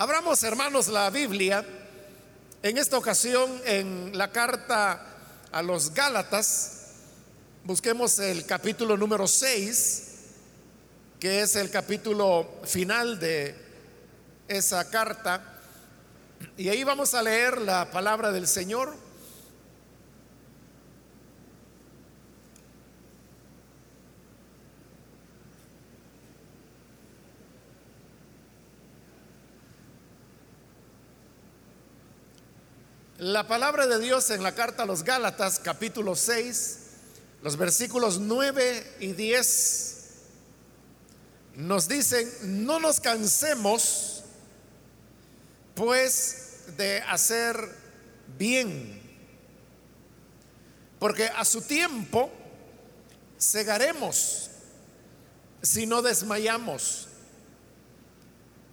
Abramos, hermanos, la Biblia, en esta ocasión en la carta a los Gálatas, busquemos el capítulo número 6, que es el capítulo final de esa carta, y ahí vamos a leer la palabra del Señor. La palabra de Dios en la carta a los Gálatas, capítulo 6, los versículos 9 y 10, nos dicen, no nos cansemos pues de hacer bien, porque a su tiempo segaremos si no desmayamos.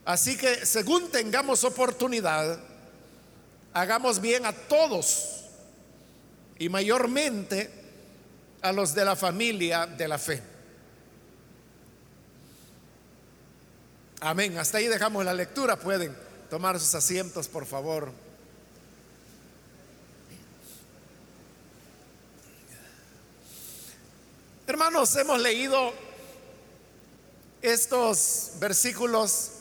Así que según tengamos oportunidad, hagamos bien a todos y mayormente a los de la familia de la fe. Amén. Hasta ahí dejamos la lectura. Pueden tomar sus asientos, por favor. Hermanos, hemos leído estos versículos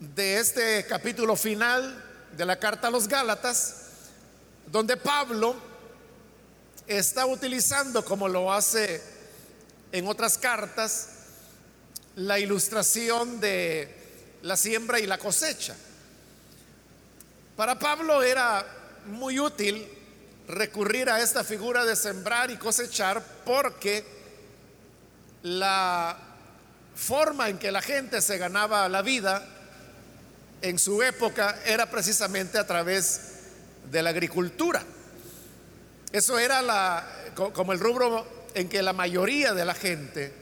de este capítulo final de la carta a los Gálatas, donde Pablo está utilizando, como lo hace en otras cartas, la ilustración de la siembra y la cosecha. Para Pablo era muy útil recurrir a esta figura de sembrar y cosechar porque la forma en que la gente se ganaba la vida en su época era precisamente a través de la agricultura. Eso era la, como el rubro en que la mayoría de la gente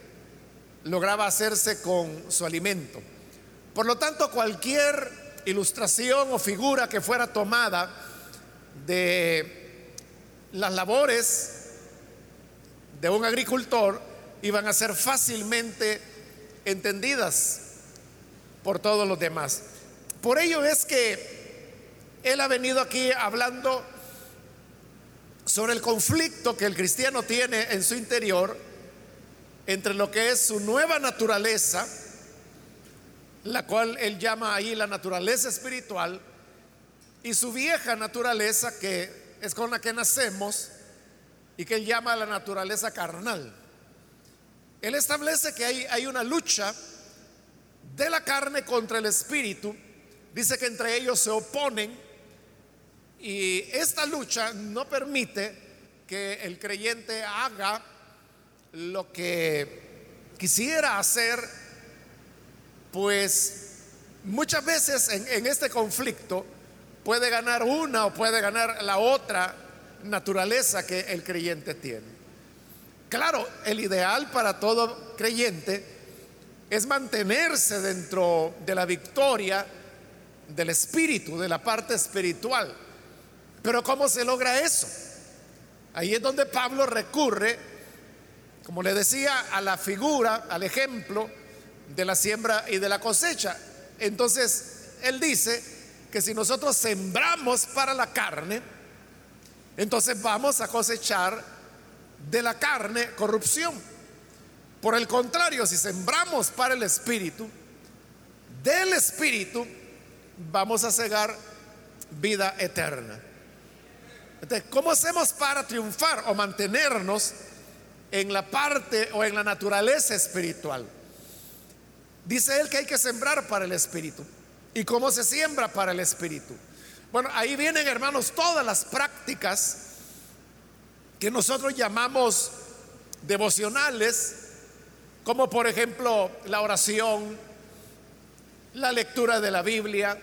lograba hacerse con su alimento. Por lo tanto, cualquier ilustración o figura que fuera tomada de las labores de un agricultor iban a ser fácilmente entendidas por todos los demás. Por ello es que él ha venido aquí hablando sobre el conflicto que el cristiano tiene en su interior entre lo que es su nueva naturaleza, la cual él llama ahí la naturaleza espiritual, y su vieja naturaleza que es con la que nacemos y que él llama la naturaleza carnal. Él establece que hay, hay una lucha de la carne contra el espíritu Dice que entre ellos se oponen y esta lucha no permite que el creyente haga lo que quisiera hacer, pues muchas veces en, este conflicto puede ganar una o puede ganar la otra naturaleza que el creyente tiene. Claro, el ideal para todo creyente es mantenerse dentro de la victoria del espíritu, de la parte espiritual. Pero ¿cómo se logra eso? Ahí es donde Pablo recurre, como le decía, a la figura, al ejemplo de la siembra y de la cosecha. Entonces, él dice que si nosotros sembramos para la carne, entonces vamos a cosechar de la carne corrupción. Por el contrario, si sembramos para el espíritu, del espíritu vamos a cegar vida eterna. Entonces, ¿cómo hacemos para triunfar o mantenernos en la parte o en la naturaleza espiritual? Dice él que hay que sembrar para el espíritu. ¿Y cómo se siembra para el espíritu? Bueno, ahí vienen, hermanos, todas las prácticas que nosotros llamamos devocionales, como por ejemplo la oración, la lectura de la Biblia,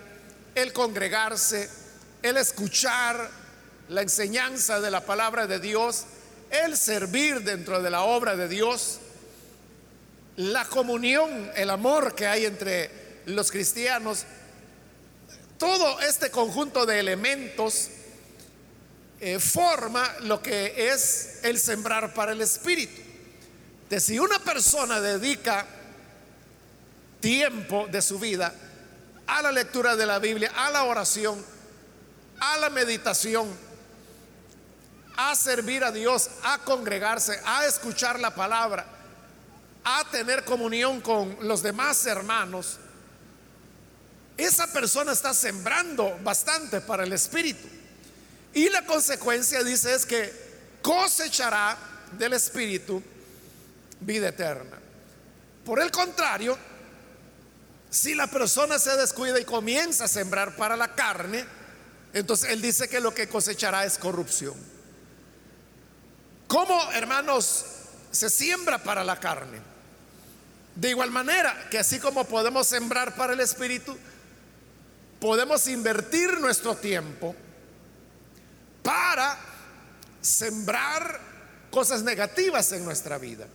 el congregarse, el escuchar la enseñanza de la palabra de Dios, el servir dentro de la obra de Dios, la comunión, el amor que hay entre los cristianos, todo este conjunto de elementos eh, forma lo que es el sembrar para el espíritu. De si una persona dedica tiempo de su vida a la lectura de la Biblia, a la oración, a la meditación, a servir a Dios, a congregarse, a escuchar la palabra, a tener comunión con los demás hermanos, esa persona está sembrando bastante para el Espíritu. Y la consecuencia, dice, es que cosechará del Espíritu vida eterna. Por el contrario, si la persona se descuida y comienza a sembrar para la carne, entonces él dice que lo que cosechará es corrupción. ¿Cómo, hermanos, se siembra para la carne? De igual manera que así como podemos sembrar para el Espíritu, podemos invertir nuestro tiempo para sembrar cosas negativas en nuestra vida.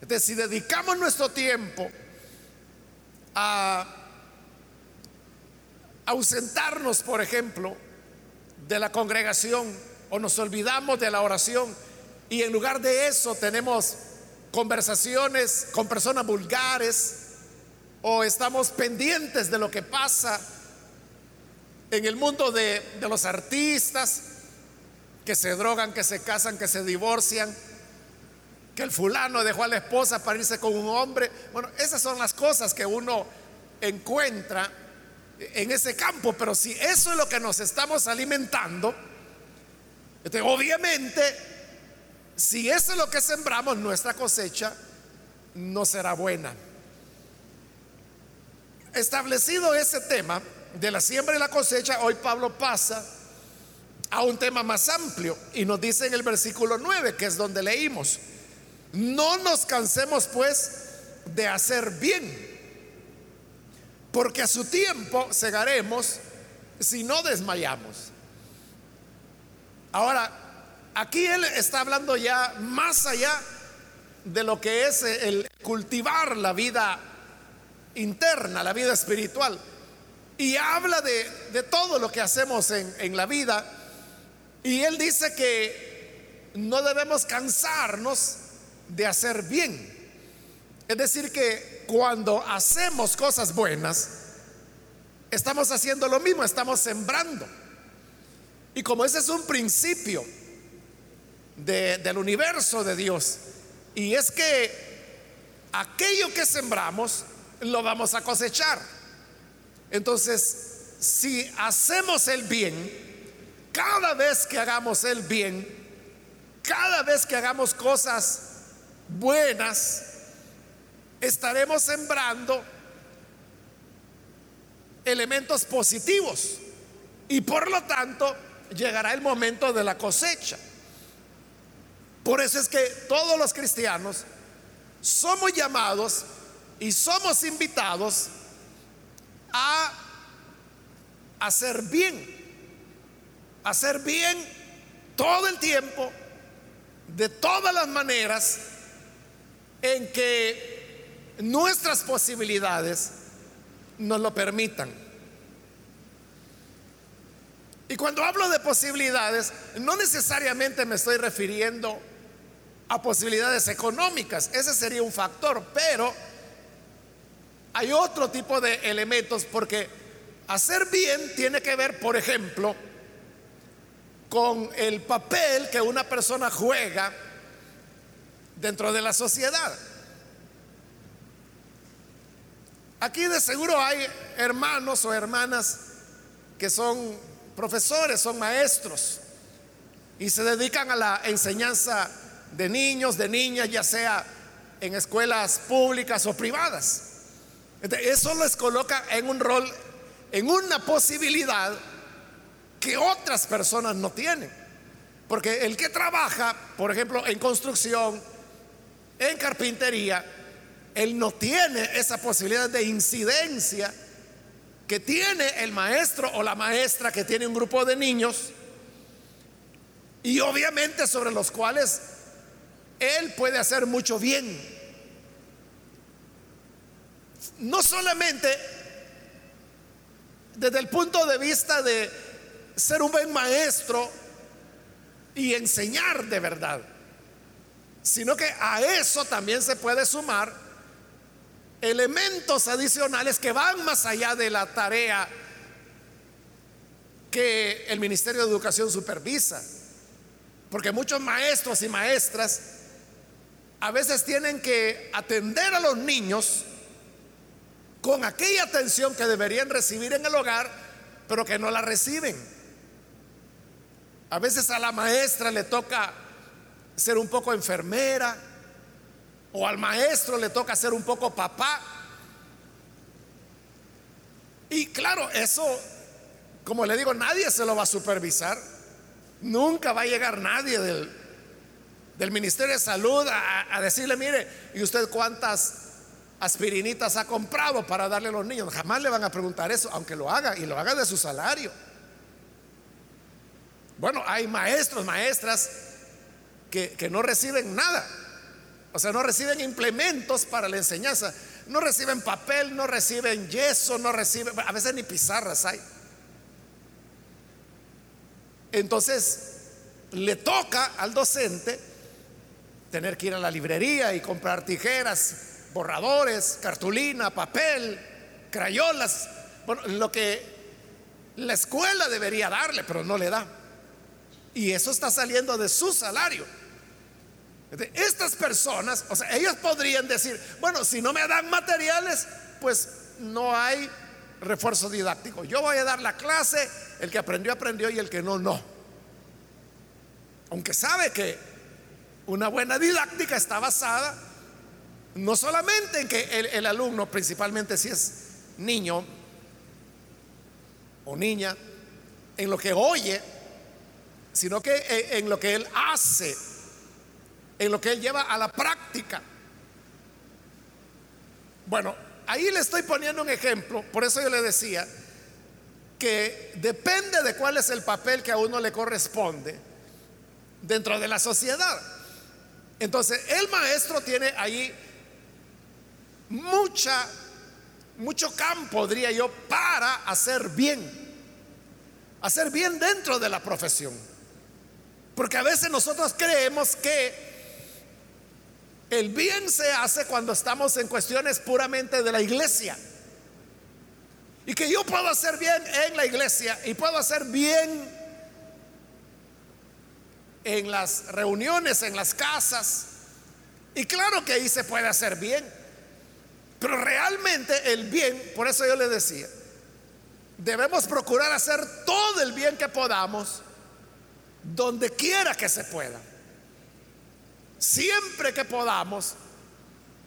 Entonces, si dedicamos nuestro tiempo a ausentarnos, por ejemplo, de la congregación o nos olvidamos de la oración y en lugar de eso tenemos conversaciones con personas vulgares o estamos pendientes de lo que pasa en el mundo de, los artistas que se drogan, que se casan, que se divorcian, que el fulano dejó a la esposa para irse con un hombre. Bueno, esas son las cosas que uno encuentra en ese campo, pero si eso es lo que nos estamos alimentando, este, obviamente, si eso es lo que sembramos, nuestra cosecha no será buena. Establecido ese tema, de la siembra y la cosecha, hoy Pablo pasa a un tema más amplio y nos dice en el versículo 9, que es donde leímos, no nos cansemos pues de hacer bien, porque a su tiempo segaremos si no desmayamos. Ahora, aquí él está hablando ya más allá de lo que es el cultivar la vida interna, la vida espiritual. Y habla de, todo lo que hacemos en, en la vida. Y él dice que no debemos cansarnos de hacer bien. Es decir, que cuando hacemos cosas buenas, estamos haciendo lo mismo, estamos sembrando. Y como ese es un principio del universo de Dios, y es que aquello que sembramos, lo vamos a cosechar. Entonces, si hacemos el bien, cada vez que hagamos el bien, cada vez que hagamos cosas buenas, estaremos sembrando elementos positivos y por lo tanto llegará el momento de la cosecha. Por eso es que todos los cristianos somos llamados y somos invitados a hacer bien, hacer bien todo el tiempo, de todas las maneras en que nuestras posibilidades nos lo permitan. Y cuando hablo de posibilidades, no necesariamente me estoy refiriendo a posibilidades económicas, ese sería un factor, pero hay otro tipo de elementos porque hacer bien tiene que ver, por ejemplo, con el papel que una persona juega dentro de la sociedad. Aquí de seguro hay hermanos o hermanas que son profesores, son maestros y se dedican a la enseñanza de niños, de niñas, ya sea en escuelas públicas o privadas. Eso les coloca en un rol, en una posibilidad que otras personas no tienen. Porque el que trabaja, por ejemplo, en construcción, en carpintería, él no tiene esa posibilidad de incidencia que tiene el maestro o la maestra que tiene un grupo de niños y obviamente sobre los cuales él puede hacer mucho bien. No solamente desde el punto de vista de ser un buen maestro y enseñar de verdad, sino que a eso también se puede sumar elementos adicionales que van más allá de la tarea que el Ministerio de Educación supervisa. Porque muchos maestros y maestras a veces tienen que atender a los niños con aquella atención que deberían recibir en el hogar, pero que no la reciben. A veces a la maestra le toca ser un poco enfermera, o al maestro le toca ser un poco papá. Y claro, eso, como le digo, nadie se lo va a supervisar. Nunca va a llegar nadie del, del Ministerio de Salud a, a decirle, mire, ¿y usted cuántas aspirinitas ha comprado para darle a los niños? Jamás le van a preguntar eso, aunque lo haga y lo haga de su salario. Bueno, hay maestros, maestras que, no reciben nada. O sea, no reciben implementos para la enseñanza. No reciben papel, no reciben yeso, no reciben, a veces ni pizarras hay. Entonces, le toca al docente tener que ir a la librería y comprar tijeras, borradores, cartulina, papel, crayolas, bueno, lo que la escuela debería darle, pero no le da. Y eso está saliendo de su salario. Estas personas, o sea, ellos podrían decir, bueno, si no me dan materiales, pues no hay refuerzo didáctico. Yo voy a dar la clase, el que aprendió, aprendió y el que no, no. Aunque sabe que una buena didáctica está basada no solamente en que el, alumno, principalmente si es niño o niña, en lo que oye, sino que en lo que él hace en lo que él lleva a la práctica. Bueno, ahí le estoy poniendo un ejemplo, por eso yo le decía que depende de cuál es el papel que a uno le corresponde dentro de la sociedad. Entonces, el maestro tiene ahí mucha mucho campo, diría yo, para hacer bien. Hacer bien dentro de la profesión. Porque a veces nosotros creemos que el bien se hace cuando estamos en cuestiones puramente de la iglesia. Y que yo puedo hacer bien en la iglesia y puedo hacer bien en las reuniones, en las casas. Y claro que ahí se puede hacer bien. Pero realmente el bien, por eso yo le decía, debemos procurar hacer todo el bien que podamos donde quiera que se pueda siempre que podamos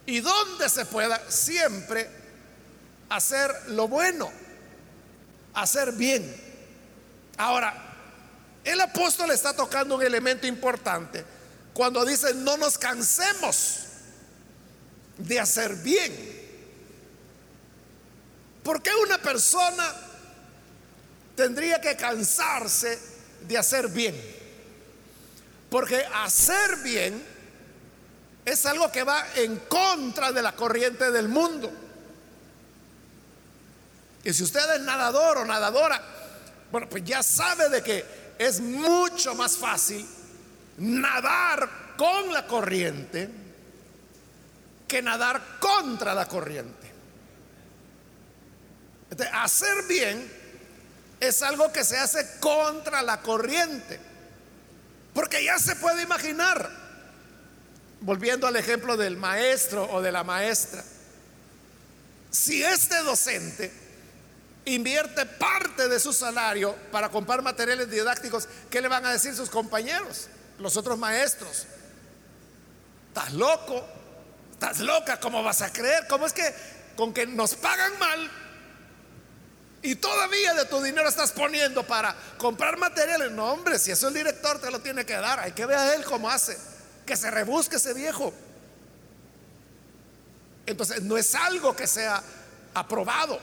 y donde se pueda, siempre hacer lo bueno, hacer bien. Ahora, el apóstol está tocando un elemento importante cuando dice no nos cansemos de hacer bien. ¿Por qué una persona tendría que cansarse de hacer bien? Porque hacer bien es algo que va en contra de la corriente del mundo. Y si usted es nadador o nadadora, bueno, pues ya sabe de que es mucho más fácil nadar con la corriente que nadar contra la corriente. hacer bien es algo que se hace contra la corriente. Porque ya se puede imaginar volviendo al ejemplo del maestro o de la maestra, si este docente invierte parte de su salario para comprar materiales didácticos, ¿qué le van a decir sus compañeros, los otros maestros? ¿Estás loco? ¿Estás loca? ¿Cómo vas a creer? ¿Cómo es que con que nos pagan mal y todavía de tu dinero estás poniendo para comprar materiales? No, hombre, si eso el director te lo tiene que dar, hay que ver a él cómo hace que se rebusque ese viejo. Entonces, no es algo que sea aprobado.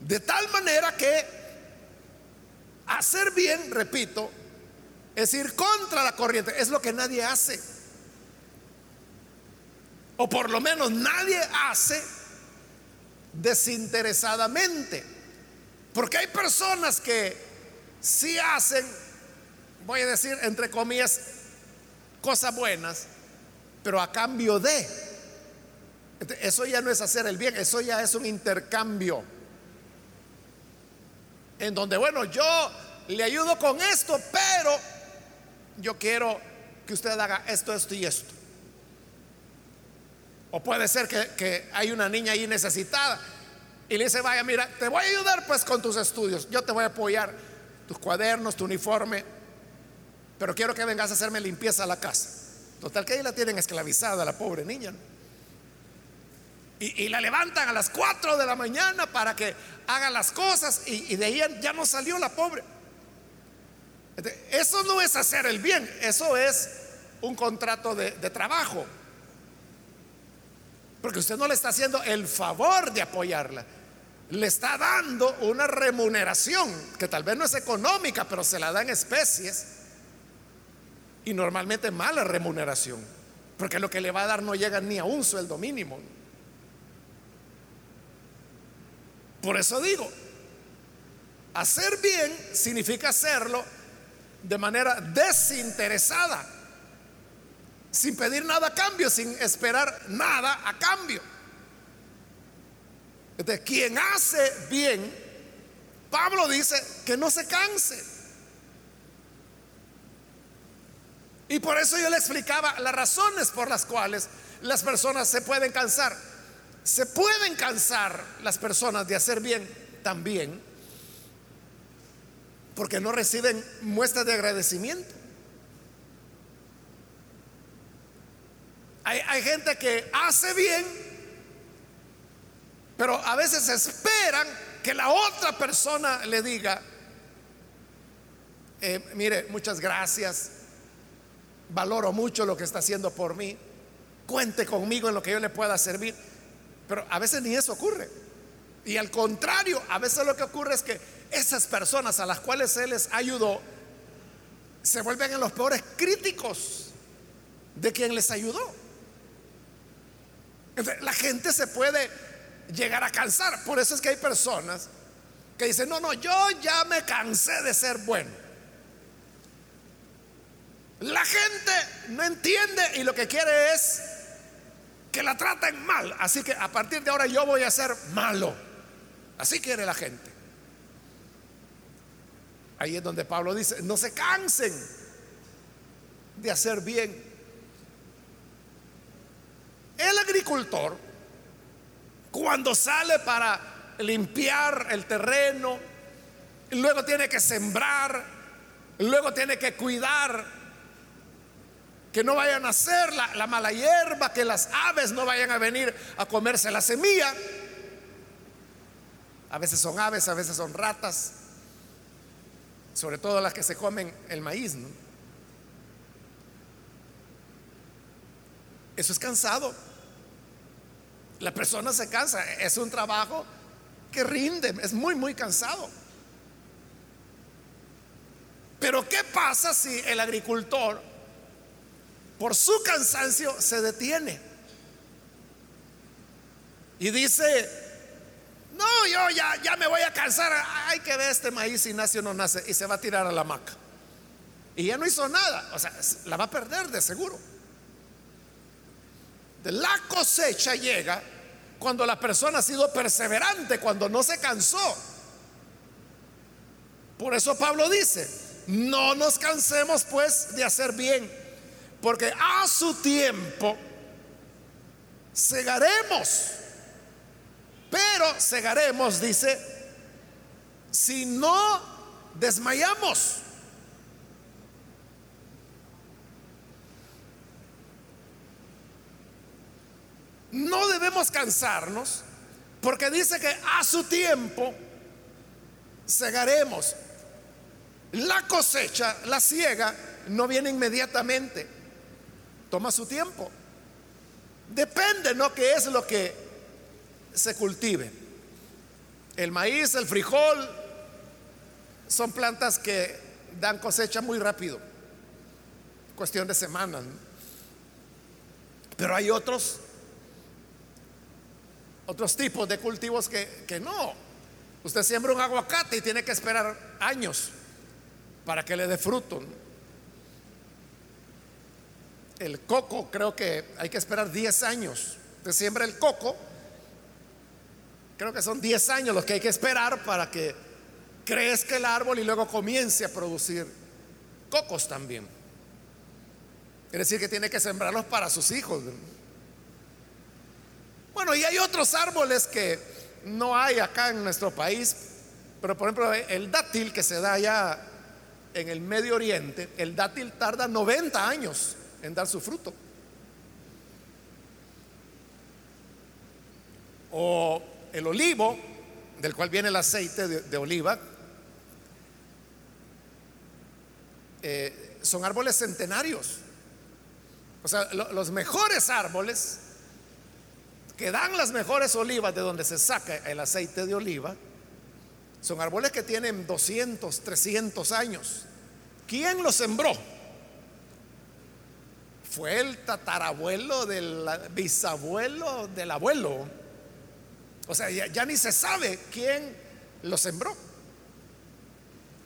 De tal manera que hacer bien, repito, es ir contra la corriente. Es lo que nadie hace. O por lo menos nadie hace desinteresadamente. Porque hay personas que sí hacen voy a decir entre comillas, cosas buenas, pero a cambio de. Eso ya no es hacer el bien, eso ya es un intercambio. En donde, bueno, yo le ayudo con esto, pero yo quiero que usted haga esto, esto y esto. O puede ser que, hay una niña ahí necesitada y le dice, vaya, mira, te voy a ayudar pues con tus estudios, yo te voy a apoyar, tus cuadernos, tu uniforme, pero quiero que vengas a hacerme limpieza a la casa. Total que ahí la tienen esclavizada, la pobre niña. Y, la levantan a las 4 de la mañana para que haga las cosas y, de ahí ya no salió la pobre. Eso no es hacer el bien, eso es un contrato de, de trabajo. Porque usted no le está haciendo el favor de apoyarla. Le está dando una remuneración que tal vez no es económica, pero se la da en especies. Y normalmente mala remuneración. Porque lo que le va a dar no llega ni a un sueldo mínimo. Por eso digo, hacer bien significa hacerlo de manera desinteresada, sin pedir nada a cambio, sin esperar nada a cambio. De quien hace bien, Pablo dice que no se canse. Y por eso yo le explicaba las razones por las cuales las personas se pueden cansar. Se pueden cansar las personas de hacer bien también porque no reciben muestras de agradecimiento. Hay, gente que hace bien, pero a veces esperan que la otra persona le diga, eh, mire, muchas gracias, valoro mucho lo que está haciendo por mí, cuente conmigo en lo que yo le pueda servir. Pero a veces ni eso ocurre. Y al contrario, a veces lo que ocurre es que esas personas a las cuales Él les ayudó se vuelven en los peores críticos de quien les ayudó. la gente se puede llegar a cansar. Por eso es que hay personas que dicen, no, no, yo ya me cansé de ser bueno. La gente no entiende y lo que quiere es que la traten mal. Así que a partir de ahora yo voy a ser malo. Así quiere la gente. Ahí es donde Pablo dice, no se cansen de hacer bien. El agricultor, cuando sale para limpiar el terreno, luego tiene que sembrar, luego tiene que cuidar que no vayan a hacer la, mala hierba, que las aves no vayan a venir a comerse la semilla. A veces son aves, a veces son ratas, sobre todo las que se comen el maíz. Eso es cansado. La persona se cansa, es un trabajo que rinde, es muy, muy cansado. Pero ¿qué pasa si el agricultor por su cansancio se detiene. Y dice, no, yo ya, ya me voy a cansar, hay que ver este maíz si nace o no nace, y se va a tirar a la hamaca. Y ya no hizo nada, o sea, la va a perder de seguro. La cosecha llega cuando la persona ha sido perseverante, cuando no se cansó. Por eso Pablo dice, no nos cansemos pues de hacer bien porque a su tiempo segaremos. Pero segaremos, dice, si no desmayamos. No debemos cansarnos porque dice que a su tiempo segaremos. La cosecha, la ciega, no viene inmediatamente toma su tiempo. Depende, ¿no? ¿Qué es lo que se cultive? El maíz, el frijol, son plantas que dan cosecha muy rápido, cuestión de semanas. Pero hay otros, otros tipos de cultivos que, que no. Usted siembra un aguacate y tiene que esperar años para que le dé fruto el coco creo que hay que esperar 10 años Usted siembra el coco, creo que son 10 años los que hay que esperar para que crezca el árbol y luego comience a producir cocos también. Es decir, que tiene que sembrarlos para sus hijos. Bueno, y hay otros árboles que no hay acá en nuestro país, pero por ejemplo el dátil que se da allá en el Medio Oriente, el dátil tarda 90 años en dar su fruto. O el olivo, del cual viene el aceite de, oliva, eh, son árboles centenarios. O sea, los mejores árboles que dan las mejores olivas de donde se saca el aceite de oliva, son árboles que tienen 200, 300 años. ¿Quién los sembró? Fue el tatarabuelo del bisabuelo del abuelo. O sea, ya, ni se sabe quién los sembró.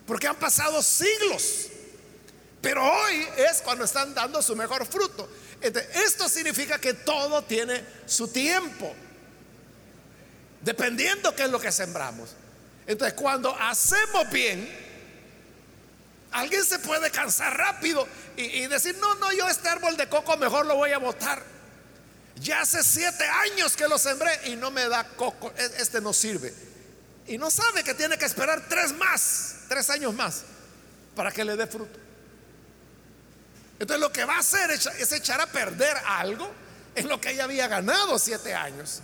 Porque han pasado siglos. Pero hoy es cuando están dando su mejor fruto. esto significa que todo tiene su tiempo. Dependiendo qué es lo que sembramos. Entonces, cuando hacemos bien, alguien se puede cansar rápido y, decir, no, no, yo este árbol de coco mejor lo voy a botar. Ya hace siete años que lo sembré y no me da coco. E, este no sirve. Y no sabe que tiene que esperar tres más, tres años más, para que le dé fruto. Entonces lo que va a hacer es echar a perder algo en lo que ella había ganado siete años.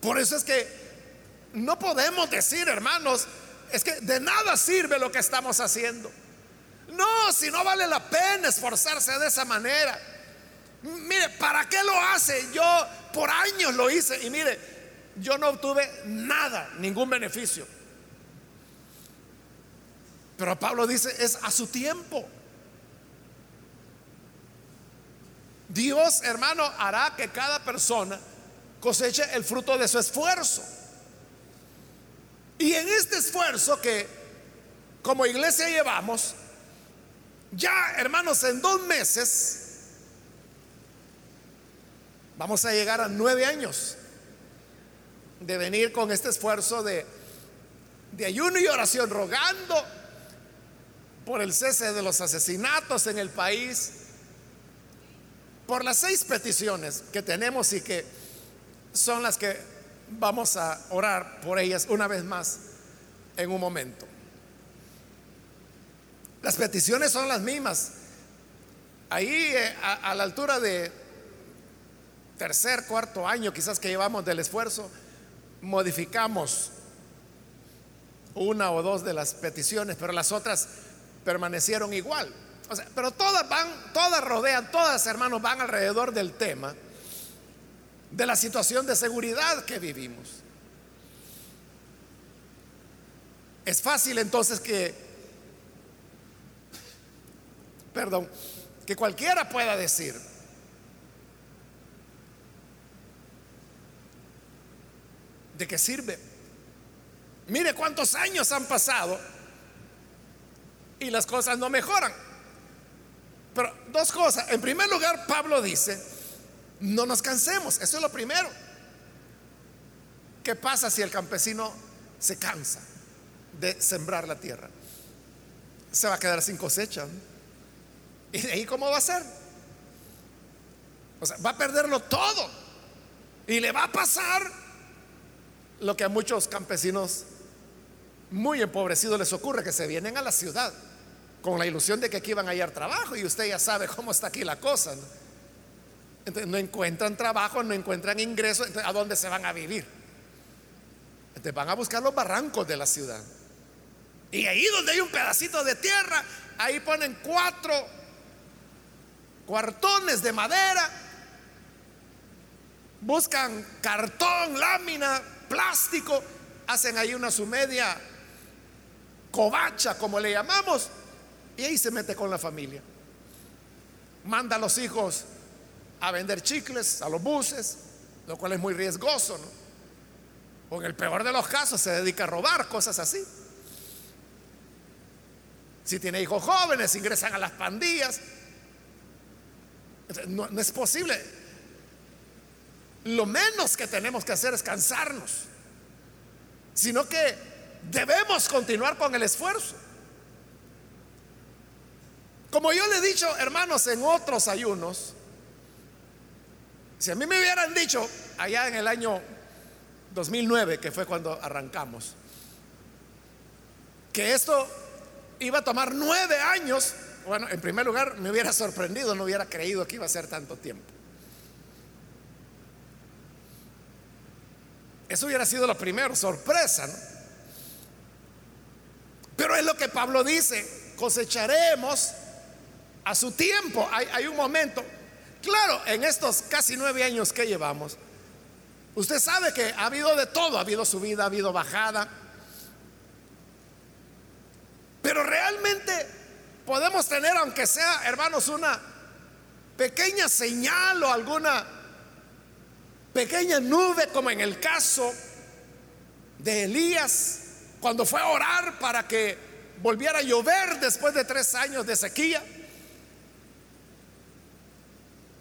Por eso es que no podemos decir, hermanos, es que de nada sirve lo que estamos haciendo. No, si no vale la pena esforzarse de esa manera. Mire, ¿para qué lo hace? Yo por años lo hice y mire, yo no obtuve nada, ningún beneficio. Pero Pablo dice, es a su tiempo. Dios, hermano, hará que cada persona coseche el fruto de su esfuerzo. Y en este esfuerzo que como iglesia llevamos, ya, hermanos, en dos meses vamos a llegar a nueve años de venir con este esfuerzo de, de ayuno y oración, rogando por el cese de los asesinatos en el país, por las seis peticiones que tenemos y que son las que vamos a orar por ellas una vez más en un momento. Las peticiones son las mismas. Ahí eh, a, la altura de tercer, cuarto año quizás que llevamos del esfuerzo, modificamos una o dos de las peticiones, pero las otras permanecieron igual. Pero todas van, todas rodean, todas hermanos van alrededor del tema de la situación de seguridad que vivimos. Es fácil entonces que, perdón, que cualquiera pueda decir, ¿de qué sirve? Mire cuántos años han pasado y las cosas no mejoran. Pero dos cosas. En primer lugar, Pablo dice, no nos cansemos. Eso es lo primero. ¿Qué pasa si el campesino se cansa de sembrar la tierra? Se va a quedar sin cosecha. ¿Y de ahí cómo va a ser? O sea, va a perderlo todo. Y le va a pasar lo que a muchos campesinos muy empobrecidos les ocurre, que se vienen a la ciudad con la ilusión de que aquí van a hallar trabajo y usted ya sabe cómo está aquí la cosa. ¿no? Entonces no encuentran trabajo, no encuentran ingresos, entonces ¿a dónde se van a vivir? Van a buscar los barrancos de la ciudad. Y ahí donde hay un pedacito de tierra, ahí ponen cuatro cuartones de madera, buscan cartón, lámina, plástico, hacen ahí una su media covacha, como le llamamos, y ahí se mete con la familia. Manda a los hijos a vender chicles, a los buses, lo cual es muy riesgoso, ¿no? O en el peor de los casos se dedica a robar, cosas así. Si tiene hijos jóvenes, ingresan a las pandillas. No, no es posible. Lo menos que tenemos que hacer es cansarnos, sino que debemos continuar con el esfuerzo. Como yo le he dicho, hermanos, en otros ayunos, si a mí me hubieran dicho allá en el año 2009, que fue cuando arrancamos, que esto iba a tomar nueve años, bueno, en primer lugar me hubiera sorprendido, no hubiera creído que iba a ser tanto tiempo. Eso hubiera sido lo primero, sorpresa, ¿no? Pero es lo que Pablo dice, cosecharemos a su tiempo. Hay, hay un momento, claro, en estos casi nueve años que llevamos, usted sabe que ha habido de todo, ha habido subida, ha habido bajada, pero realmente podemos tener, aunque sea, hermanos, una pequeña señal o alguna pequeña nube, como en el caso de Elías, cuando fue a orar para que volviera a llover después de tres años de sequía.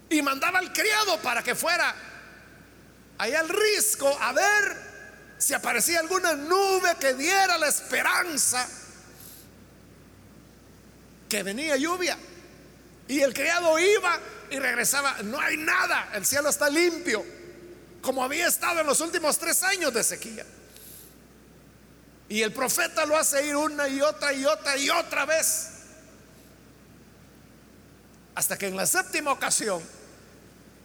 Y mandaba al criado para que fuera allá al risco a ver si aparecía alguna nube que diera la esperanza que venía lluvia. Y el criado iba y regresaba, no hay nada, el cielo está limpio, como había estado en los últimos tres años de sequía. Y el profeta lo hace ir una y otra y otra y otra vez. Hasta que en la séptima ocasión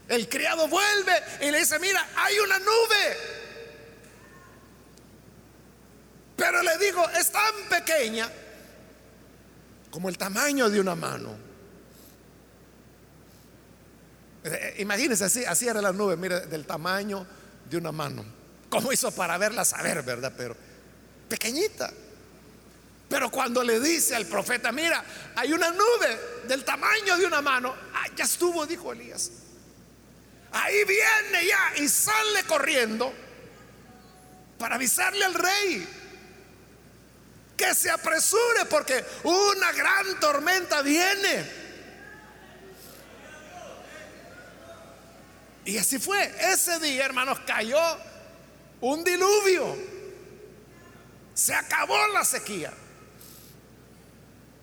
el criado vuelve y le dice, mira, hay una nube. Pero le digo, es tan pequeña como el tamaño de una mano. Eh, eh, imagínense así, así era la nube, mire, del tamaño de una mano. ¿Cómo hizo para verla saber, verdad? Pero pequeñita. Pero cuando le dice al profeta, mira, hay una nube del tamaño de una mano, ah, ya estuvo, dijo Elías. Ahí viene ya y sale corriendo para avisarle al rey que se apresure porque una gran tormenta viene. Y así fue. Ese día, hermanos, cayó un diluvio. Se acabó la sequía.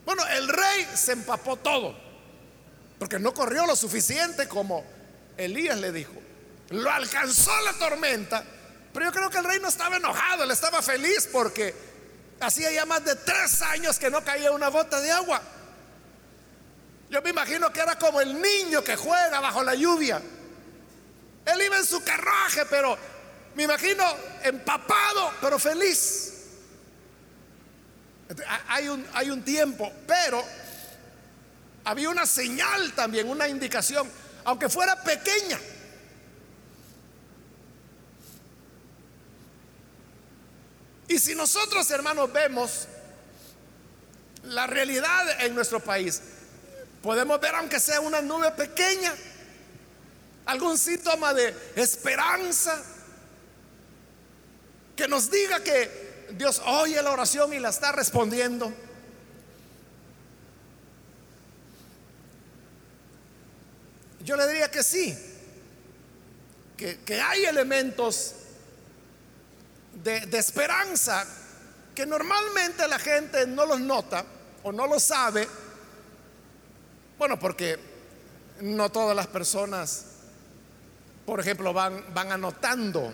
Bueno, el rey se empapó todo, porque no corrió lo suficiente como Elías le dijo. Lo alcanzó la tormenta, pero yo creo que el rey no estaba enojado, él estaba feliz porque Hacía ya más de tres años que no caía una gota de agua. Yo me imagino que era como el niño que juega bajo la lluvia. Él iba en su carruaje, pero me imagino empapado, pero feliz. Hay un, hay un tiempo, pero había una señal también, una indicación, aunque fuera pequeña. Y si nosotros, hermanos, vemos la realidad en nuestro país, podemos ver, aunque sea una nube pequeña, algún síntoma de esperanza que nos diga que Dios oye la oración y la está respondiendo. Yo le diría que sí, que, hay elementos de, esperanza que normalmente la gente no los nota o no lo sabe. Bueno, porque no todas las personas, por ejemplo, van, van anotando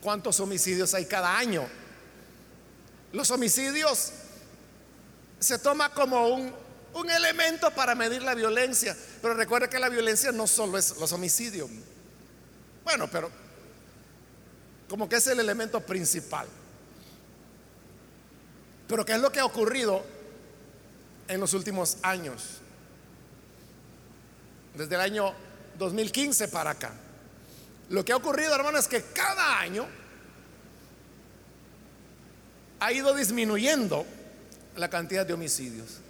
cuántos homicidios hay cada año. Los homicidios se toma como un, un elemento para medir la violencia, pero recuerde que la violencia no solo es los homicidios. Bueno, pero como que es el elemento principal. Pero ¿qué es lo que ha ocurrido en los últimos años? Desde el año 2015 para acá. Lo que ha ocurrido, hermano, es que cada año ha ido disminuyendo la cantidad de homicidios.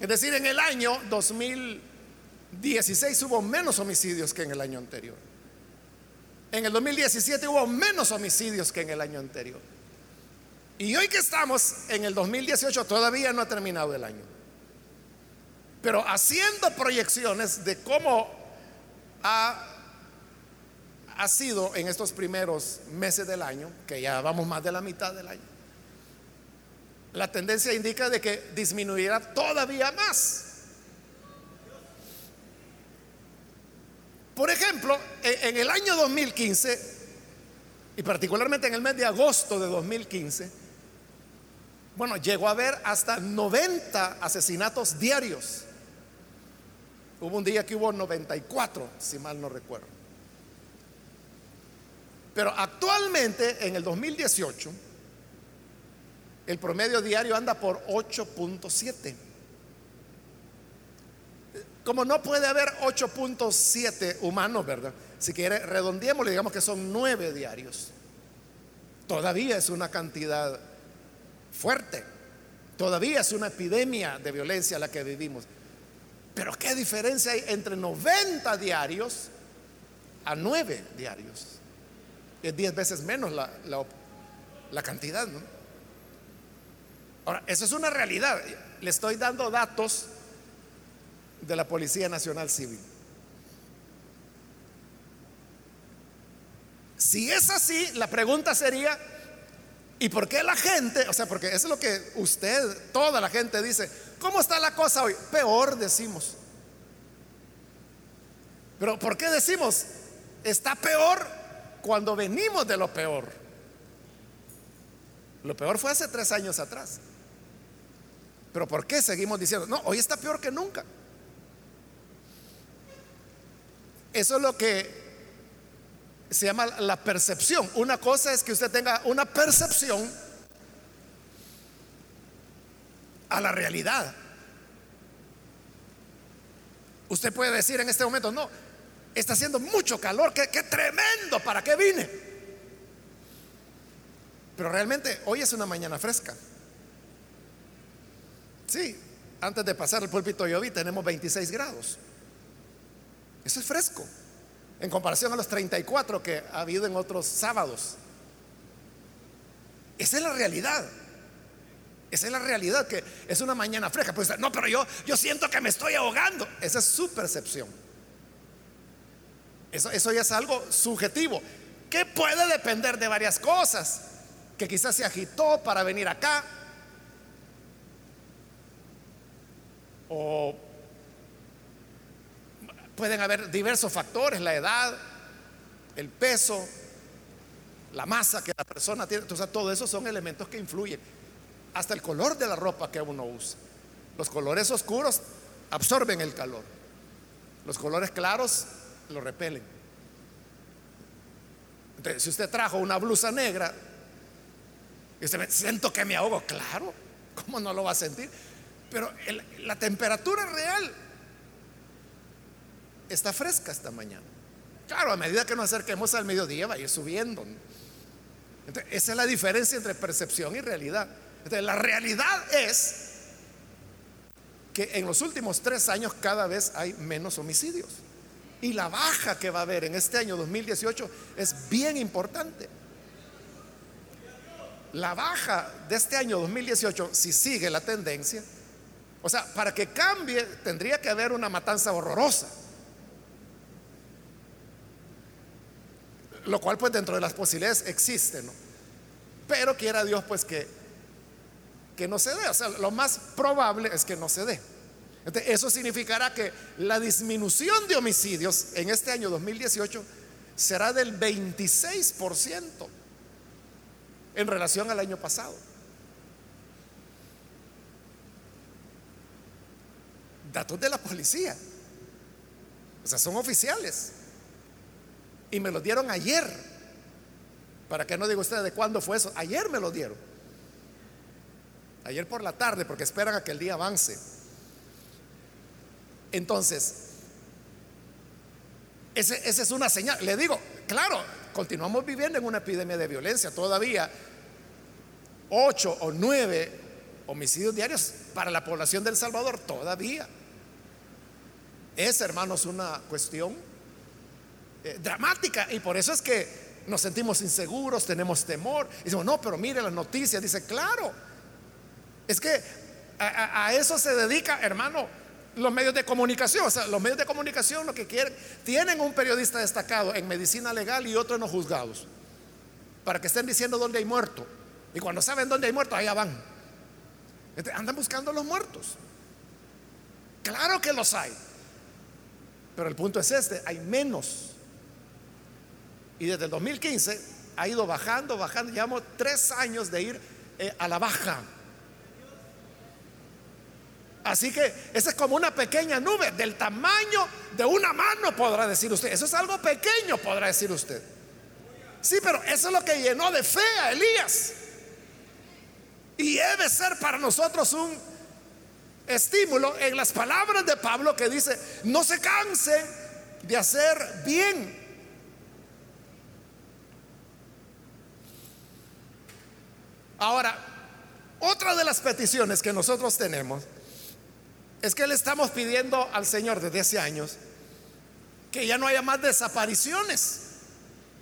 Es decir, en el año 2016 hubo menos homicidios que en el año anterior. En el 2017 hubo menos homicidios que en el año anterior. Y hoy que estamos en el 2018 todavía no ha terminado el año. Pero haciendo proyecciones de cómo ha, sido en estos primeros meses del año, que ya vamos más de la mitad del año, la tendencia indica de que disminuirá todavía más. Por ejemplo, en el año 2015, y particularmente en el mes de agosto de 2015, bueno, llegó a haber hasta 90 asesinatos diarios. Hubo un día que hubo 94, si mal no recuerdo. Pero actualmente, en el 2018, el promedio diario anda por 8.7. Como no puede haber 8.7 humanos, ¿verdad? Si quiere, redondeemos, digamos que son 9 diarios. Todavía es una cantidad fuerte. Todavía es una epidemia de violencia la que vivimos. Pero ¿qué diferencia hay entre 90 diarios a 9 diarios? Es 10 veces menos la cantidad, ¿no? Ahora, eso es una realidad. Le estoy dando datos de la Policía Nacional Civil. Si es así, la pregunta sería, ¿y por qué la gente, o sea, porque eso es lo que usted, toda la gente dice, ¿cómo está la cosa hoy? Peor decimos. Pero ¿por qué decimos, está peor cuando venimos de lo peor? Lo peor fue hace tres años atrás. Pero ¿por qué seguimos diciendo, no, hoy está peor que nunca? Eso es lo que se llama la percepción. Una cosa es que usted tenga una percepción a la realidad. Usted puede decir en este momento, no, está haciendo mucho calor, qué, tremendo, ¿para qué vine? Pero realmente hoy es una mañana fresca. Sí, antes de pasar el púlpito yo vi, tenemos 26 grados. Eso es fresco en comparación a los 34 que ha habido en otros sábados. Esa es la realidad. Esa es la realidad, que es una mañana fresca. Pues no, pero yo, yo siento que me estoy ahogando. Esa es su percepción. Eso, eso ya es algo subjetivo, que puede depender de varias cosas. Que quizás se agitó para venir acá. O Pueden haber diversos factores, la edad, el peso, la masa que la persona tiene. Entonces, todo eso son elementos que influyen. Hasta el color de la ropa que uno usa. Los colores oscuros absorben el calor. Los colores claros lo repelen. Entonces, si usted trajo una blusa negra y usted me siento que me ahogo, claro, ¿cómo no lo va a sentir? Pero la temperatura real está fresca esta mañana. Claro, a medida que nos acerquemos al mediodía va a ir subiendo. esa es la diferencia entre percepción y realidad. La realidad es que en los últimos tres años cada vez hay menos homicidios. Y la baja que va a haber en este año 2018 es bien importante. La baja de este año 2018, si sigue la tendencia, o sea, para que cambie tendría que haber una matanza horrorosa. Lo cual pues dentro de las posibilidades existe, ¿no? Pero quiera Dios pues que, que no se dé. O sea, lo más probable es que no se dé. eso significará que la disminución de homicidios en este año 2018 será del 26% en relación al año pasado. Datos de la policía. O sea, son oficiales. Y me lo dieron ayer. Para que no diga usted de cuándo fue eso. Ayer me lo dieron. Ayer por la tarde, porque esperan a que el día avance. Entonces, esa es una señal. Le digo, claro, continuamos viviendo en una epidemia de violencia. Todavía ocho o nueve homicidios diarios para la población del Salvador. Todavía. Es, hermanos, una cuestión eh, dramática y por eso es que nos sentimos inseguros, tenemos temor. Y decimos, no, pero mire las noticias. Dice, claro, es que a, eso se dedica, hermano, los medios de comunicación, o sea, los medios de comunicación lo que quieren, tienen un periodista destacado en medicina legal y otro en los juzgados, para que estén diciendo dónde hay muerto. Y cuando saben dónde hay muerto, allá van. andan buscando los muertos. Claro que los hay. Pero el punto es este, hay menos. Y desde el 2015 ha ido bajando, bajando. Llevamos tres años de ir eh, a la baja. Así que esa es como una pequeña nube del tamaño de una mano, podrá decir usted. Eso es algo pequeño, podrá decir usted. Sí, pero eso es lo que llenó de fe a Elías. Y debe ser para nosotros un estímulo en las palabras de Pablo que dice, no se cansen de hacer bien. Ahora, otra de las peticiones que nosotros tenemos es que le estamos pidiendo al Señor desde hace años que ya no haya más desapariciones.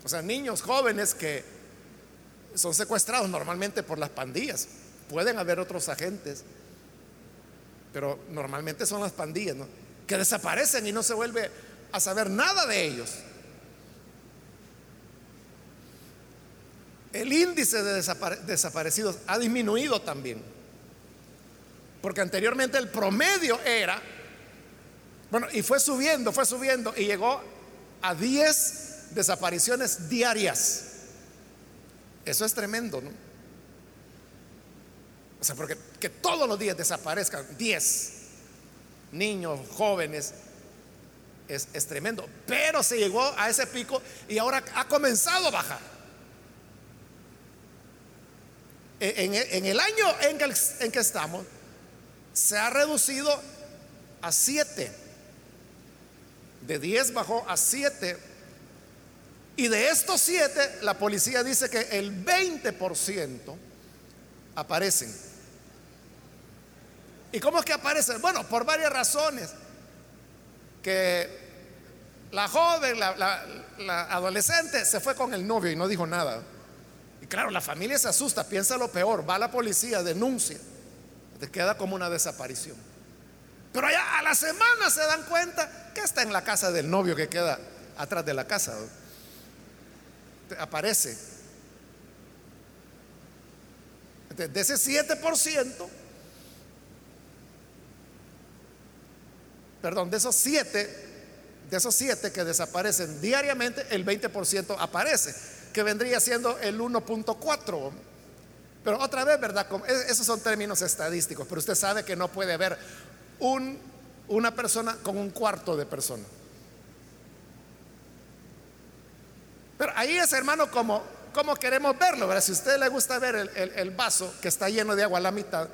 O sea, niños jóvenes que son secuestrados normalmente por las pandillas. Pueden haber otros agentes, pero normalmente son las pandillas, Que desaparecen y no se vuelve a saber nada de ellos. El índice de desaparecidos ha disminuido también. Porque anteriormente el promedio era, bueno, y fue subiendo, fue subiendo y llegó a 10 desapariciones diarias. Eso es tremendo, ¿no? O sea, porque que todos los días desaparezcan 10 niños, jóvenes, es, tremendo. Pero se llegó a ese pico y ahora ha comenzado a bajar. En, en el año en que, en que estamos, se ha reducido a 7. De 10 bajó a 7. Y de estos 7, la policía dice que el 20% aparecen. ¿Y cómo es que aparecen? Bueno, por varias razones. Que la joven, la, la, adolescente se fue con el novio y no dijo nada. Y claro, la familia se asusta, piensa lo peor, va a la policía, denuncia te queda como una desaparición. Pero allá a la semana se dan cuenta que está en la casa del novio que queda atrás de la casa. Aparece. De ese 7%, perdón, de esos 7, de esos 7 que desaparecen diariamente, el 20% aparece, que vendría siendo el 1.4 pero otra vez, ¿verdad? Esos son términos estadísticos, pero usted sabe que no puede haber un, una persona con un cuarto de persona. Pero ahí es, hermano, como, como queremos verlo, ¿verdad? Si a usted le gusta ver el, el vaso que está lleno de agua a la mitad,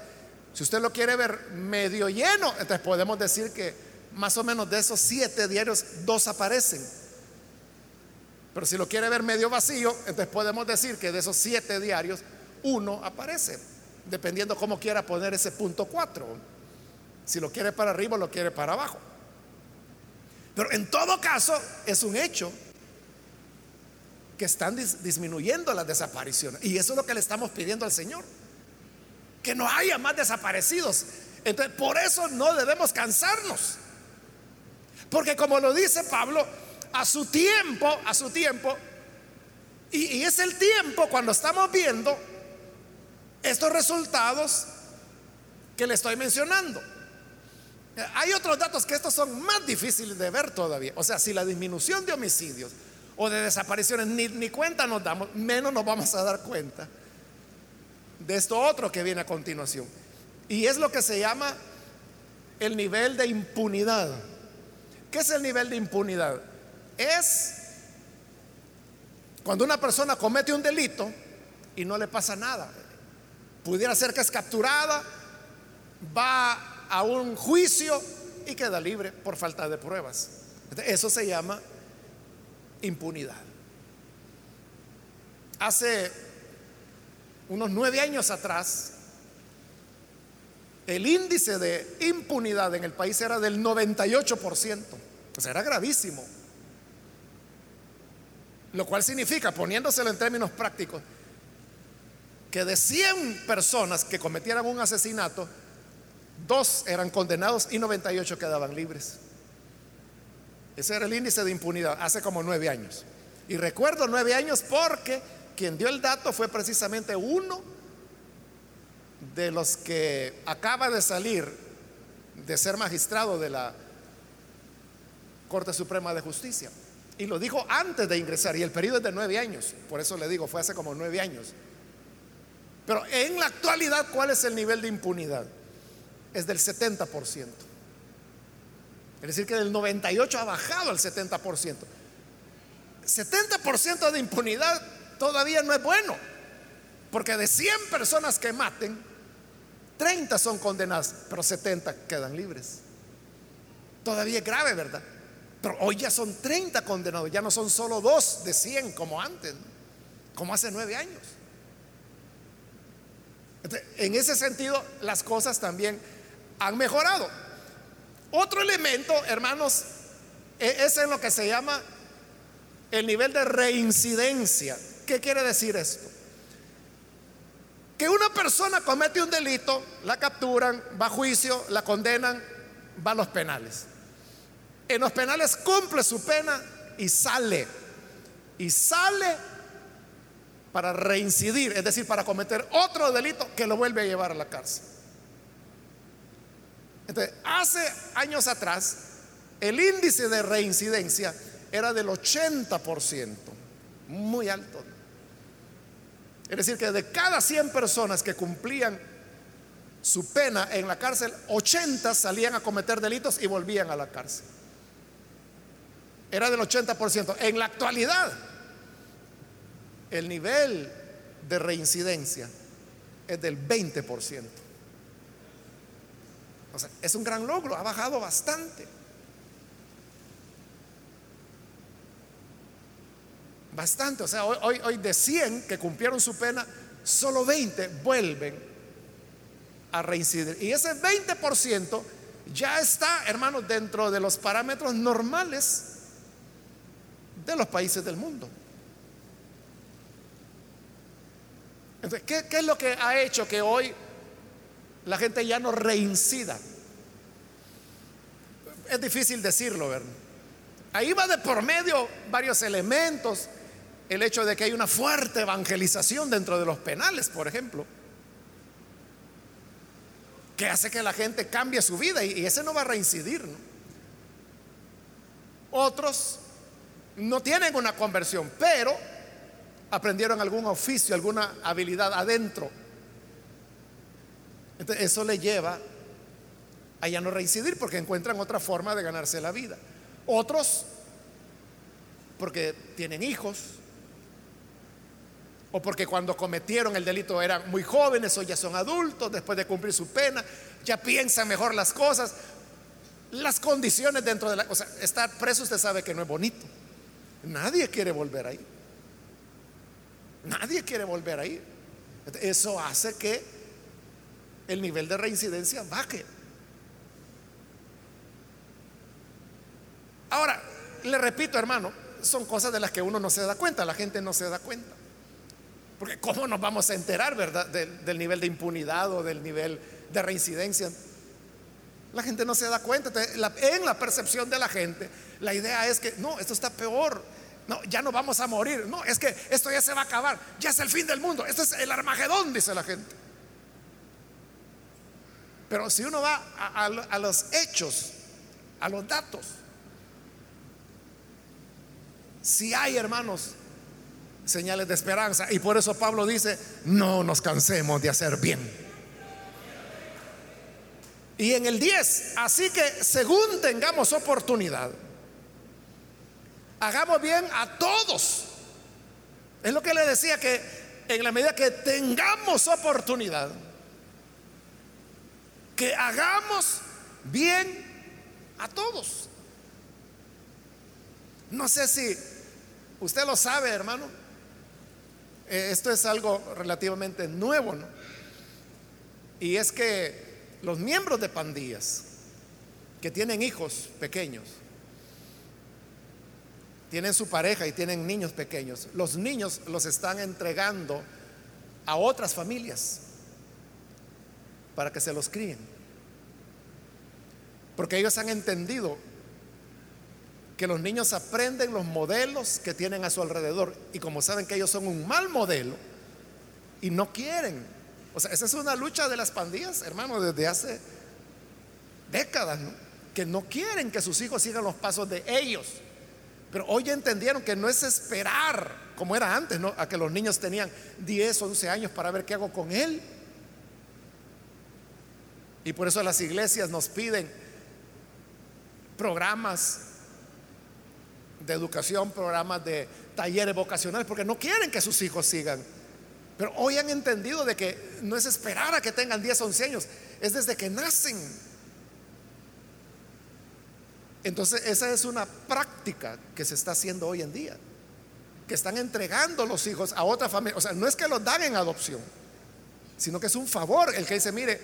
si usted lo quiere ver medio lleno, entonces podemos decir que más o menos de esos siete diarios, dos aparecen. Pero si lo quiere ver medio vacío, entonces podemos decir que de esos siete diarios, uno aparece, dependiendo cómo quiera poner ese punto 4. Si lo quiere para arriba o lo quiere para abajo. Pero en todo caso es un hecho que están disminuyendo las desapariciones. Y eso es lo que le estamos pidiendo al Señor. Que no haya más desaparecidos. Entonces, por eso no debemos cansarnos. Porque como lo dice Pablo, a su tiempo, a su tiempo, y, es el tiempo cuando estamos viendo estos resultados que le estoy mencionando. Hay otros datos que estos son más difíciles de ver todavía. O sea, si la disminución de homicidios o de desapariciones ni, ni cuenta nos damos, menos nos vamos a dar cuenta de esto otro que viene a continuación. Y es lo que se llama el nivel de impunidad. ¿Qué es el nivel de impunidad? Es cuando una persona comete un delito y no le pasa nada. Pudiera ser que es capturada, va a un juicio y queda libre por falta de pruebas. Eso se llama impunidad. Hace unos nueve años atrás, el índice de impunidad en el país era del 98%. O sea, era gravísimo. Lo cual significa, poniéndoselo en términos prácticos, que de 100 personas que cometieran un asesinato, dos eran condenados y 98 quedaban libres. Ese era el índice de impunidad hace como nueve años. Y recuerdo nueve años porque quien dio el dato fue precisamente uno de los que acaba de salir de ser magistrado de la Corte Suprema de Justicia. Y lo dijo antes de ingresar, y el periodo es de nueve años, por eso le digo, fue hace como nueve años. Pero en la actualidad, ¿cuál es el nivel de impunidad? Es del 70%. Es decir, que del 98 ha bajado al 70%. 70% de impunidad todavía no es bueno, porque de 100 personas que maten, 30 son condenadas, pero 70 quedan libres. Todavía es grave, ¿verdad? Pero hoy ya son 30 condenados, ya no son solo dos de 100 como antes, como hace nueve años. en ese sentido, las cosas también han mejorado. Otro elemento, hermanos, e, es en lo que se llama el nivel de reincidencia. ¿Qué quiere decir esto? Que una persona comete un delito, la capturan, va a juicio, la condenan, va a los penales. En los penales cumple su pena y sale. Y sale para reincidir, es decir, para cometer otro delito que lo vuelve a llevar a la cárcel. Entonces, hace años atrás, el índice de reincidencia era del 80%, muy alto. Es decir, que de cada 100 personas que cumplían su pena en la cárcel, 80 salían a cometer delitos y volvían a la cárcel era del 80%. En la actualidad, el nivel de reincidencia es del 20%. O sea, es un gran logro, ha bajado bastante. Bastante, o sea, hoy, hoy, de 100 que cumplieron su pena, solo 20 vuelven a reincidir. Y ese 20% ya está, hermanos, dentro de los parámetros normales de los países del mundo. Entonces, ¿qué, ¿qué, es lo que ha hecho que hoy la gente ya no reincida? Es difícil decirlo, ¿verdad? Ahí va de por medio varios elementos. El hecho de que hay una fuerte evangelización dentro de los penales, por ejemplo, que hace que la gente cambie su vida y, ese no va a reincidir. Otros no tienen una conversión, pero aprendieron algún oficio, alguna habilidad adentro. Entonces, eso le lleva a ya no reincidir porque encuentran otra forma de ganarse la vida. Otros, porque tienen hijos, o porque cuando cometieron el delito eran muy jóvenes o ya son adultos, después de cumplir su pena, ya piensan mejor las cosas. Las condiciones dentro de la... O sea, estar preso usted sabe que no es bonito. Nadie quiere volver ahí. Nadie quiere volver ahí. Eso hace que el nivel de reincidencia baje. Ahora, le repito, hermano, son cosas de las que uno no se da cuenta, la gente no se da cuenta. Porque ¿cómo nos vamos a enterar, verdad, del, nivel de impunidad o del nivel de reincidencia? La gente no se da cuenta. en la percepción de la gente, la idea es que no, esto está peor. No, ya no vamos a morir. No, es que esto ya se va a acabar. Ya es el fin del mundo. Esto es el Armagedón, dice la gente. Pero si uno va a, los hechos, a los datos, si hay hermanos señales de esperanza. Y por eso Pablo dice, no nos cansemos de hacer bien. Y en el 10, así que según tengamos oportunidad, hagamos bien a todos. Es lo que le decía que en la medida que tengamos oportunidad, que hagamos bien a todos. No sé si usted lo sabe, hermano. Eh, esto es algo relativamente nuevo, ¿no? Y es que los miembros de pandillas que tienen hijos pequeños, tienen su pareja y tienen niños pequeños, los niños los están entregando a otras familias para que se los críen. Porque ellos han entendido que los niños aprenden los modelos que tienen a su alrededor y como saben que ellos son un mal modelo y no quieren. O sea, esa es una lucha de las pandillas, hermano, desde hace décadas, que no quieren que sus hijos sigan los pasos de ellos. Pero hoy entendieron que no es esperar, como era antes, ¿no? a que los niños tenían 10, 11 años para ver qué hago con él. Y por eso las iglesias nos piden programas de educación, programas de talleres vocacionales, porque no quieren que sus hijos sigan. Pero hoy han entendido de que no es esperar a que tengan 10, 11 años, es desde que nacen. Entonces esa es una práctica que se está haciendo hoy en día, que están entregando los hijos a otra familia. O sea, no es que los dan en adopción, sino que es un favor el que dice, mire,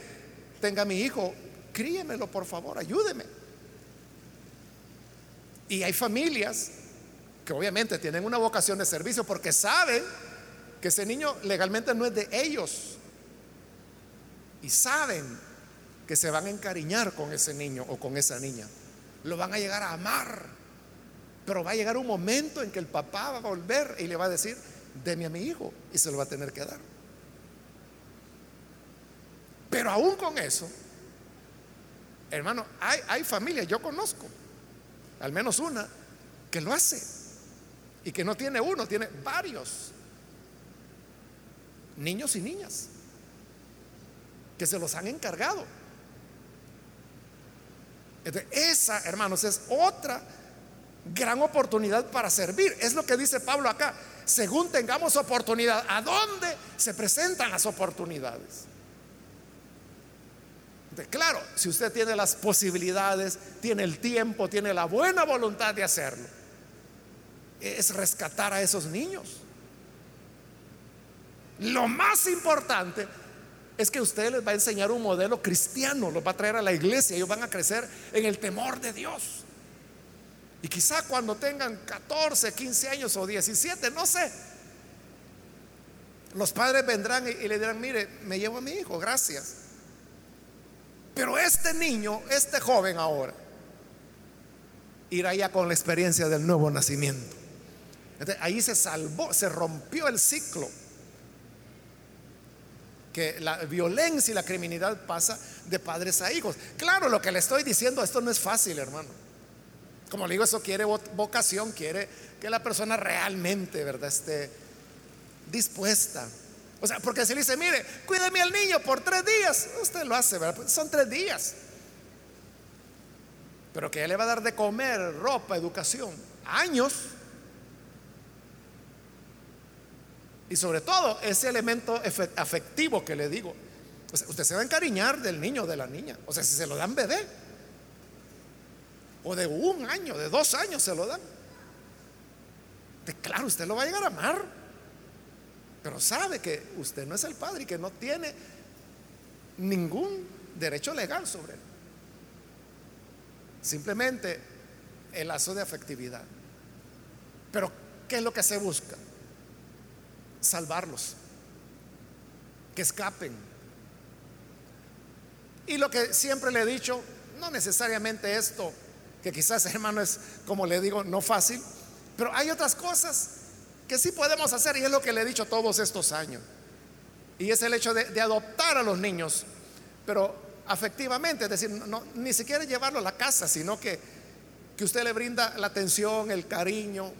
tenga mi hijo, críemelo por favor, ayúdeme. Y hay familias que obviamente tienen una vocación de servicio porque saben que ese niño legalmente no es de ellos. Y saben que se van a encariñar con ese niño o con esa niña. Lo van a llegar a amar. Pero va a llegar un momento en que el papá va a volver y le va a decir, deme a mi hijo. Y se lo va a tener que dar. Pero aún con eso, hermano, hay, hay familias, yo conozco, al menos una, que lo hace y que no tiene uno, tiene varios niños y niñas que se los han encargado. esa, hermanos, es otra gran oportunidad para servir. Es lo que dice Pablo acá. Según tengamos oportunidad, ¿a dónde se presentan las oportunidades? Claro, si usted tiene las posibilidades, tiene el tiempo, tiene la buena voluntad de hacerlo, es rescatar a esos niños. Lo más importante es que usted les va a enseñar un modelo cristiano, los va a traer a la iglesia, ellos van a crecer en el temor de Dios. Y quizá cuando tengan 14, 15 años o 17, no sé, los padres vendrán y, le dirán, mire, me llevo a mi hijo, gracias. Pero este niño, este joven ahora, irá ya con la experiencia del nuevo nacimiento. ahí se salvó, se rompió el ciclo. Que la violencia y la criminalidad pasa de padres a hijos. Claro, lo que le estoy diciendo, esto no es fácil, hermano. Como le digo, eso quiere vocación, quiere que la persona realmente, ¿verdad?, esté dispuesta o sea, porque si le dice, mire, cuídeme al niño por tres días, usted lo hace, ¿verdad? Pues son tres días. Pero que le va a dar de comer, ropa, educación, años. Y sobre todo ese elemento afectivo que le digo. usted se va a encariñar del niño o de la niña. O sea, si se lo dan bebé. O de un año, de dos años se lo dan. De claro, usted lo va a llegar a amar. Pero sabe que usted no es el padre y que no tiene ningún derecho legal sobre él. Simplemente el lazo de afectividad. Pero ¿qué es lo que se busca? Salvarlos. Que escapen. Y lo que siempre le he dicho, no necesariamente esto, que quizás hermano es, como le digo, no fácil, pero hay otras cosas que sí podemos hacer y es lo que le he dicho todos estos años. Y es el hecho de, adoptar a los niños, pero afectivamente, es decir, no, ni siquiera llevarlo a la casa, sino que, que usted le brinda la atención, el cariño,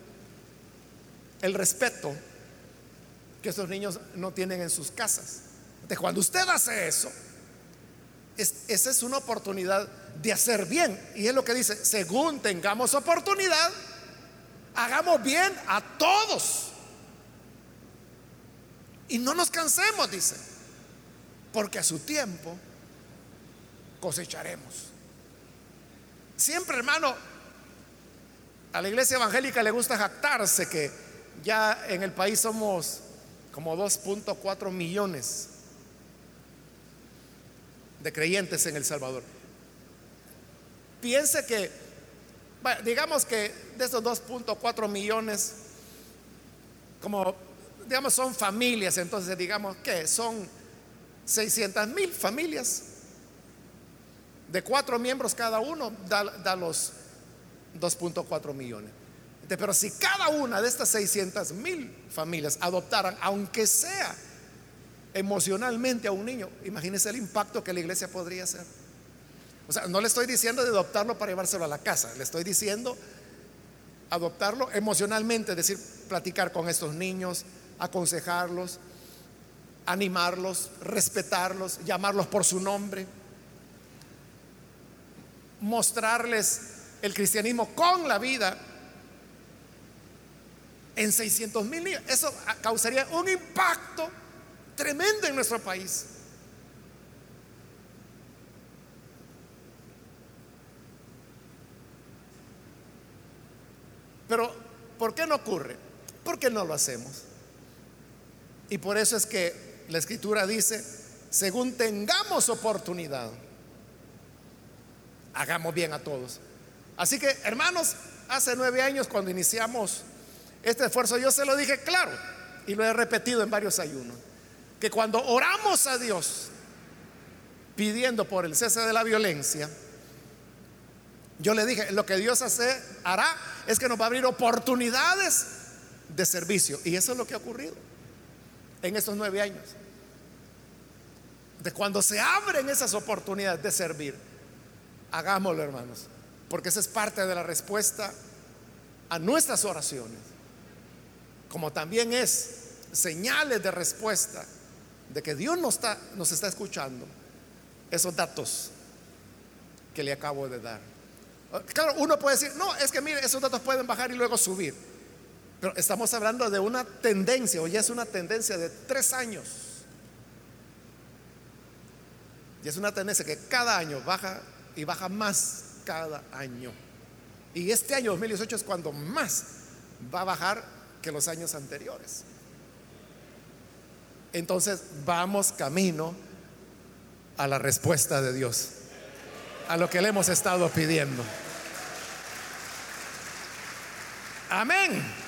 el respeto que estos niños no tienen en sus casas. De cuando usted hace eso, esa es una oportunidad de hacer bien. Y es lo que dice, según tengamos oportunidad, hagamos bien a todos. Y no nos cansemos, dice, porque a su tiempo cosecharemos. Siempre, hermano, a la iglesia evangélica le gusta jactarse que ya en el país somos como 2.4 millones de creyentes en El Salvador. Piense que digamos que de esos 2.4 millones, como digamos son familias, entonces digamos que son 600 mil familias. de cuatro miembros cada uno, da, los 2.4 millones. Pero si cada una de estas 600 mil familias adoptaran, aunque sea emocionalmente a un niño, imagínense el impacto que la iglesia podría hacer. O sea, no le estoy diciendo de adoptarlo para llevárselo a la casa, le estoy diciendo adoptarlo emocionalmente, es decir, platicar con estos niños, aconsejarlos, animarlos, respetarlos, llamarlos por su nombre, mostrarles el cristianismo con la vida en 600 mil niños. Eso causaría un impacto tremendo en nuestro país. Pero, ¿por qué no ocurre? Porque no lo hacemos. Y por eso es que la escritura dice, según tengamos oportunidad, hagamos bien a todos. Así que, hermanos, hace nueve años cuando iniciamos este esfuerzo, yo se lo dije claro y lo he repetido en varios ayunos, que cuando oramos a Dios pidiendo por el cese de la violencia, yo le dije, lo que Dios hace, hará es que nos va a abrir oportunidades de servicio. Y eso es lo que ha ocurrido en estos nueve años. De cuando se abren esas oportunidades de servir, hagámoslo hermanos, porque esa es parte de la respuesta a nuestras oraciones como también es señales de respuesta de que Dios nos está, nos está escuchando, esos datos que le acabo de dar. Claro, uno puede decir, no, es que mire, esos datos pueden bajar y luego subir. Pero estamos hablando de una tendencia, o ya es una tendencia de tres años. Y es una tendencia que cada año baja y baja más cada año. Y este año 2018 es cuando más va a bajar que los años anteriores. Entonces vamos camino a la respuesta de Dios, a lo que le hemos estado pidiendo. Amén.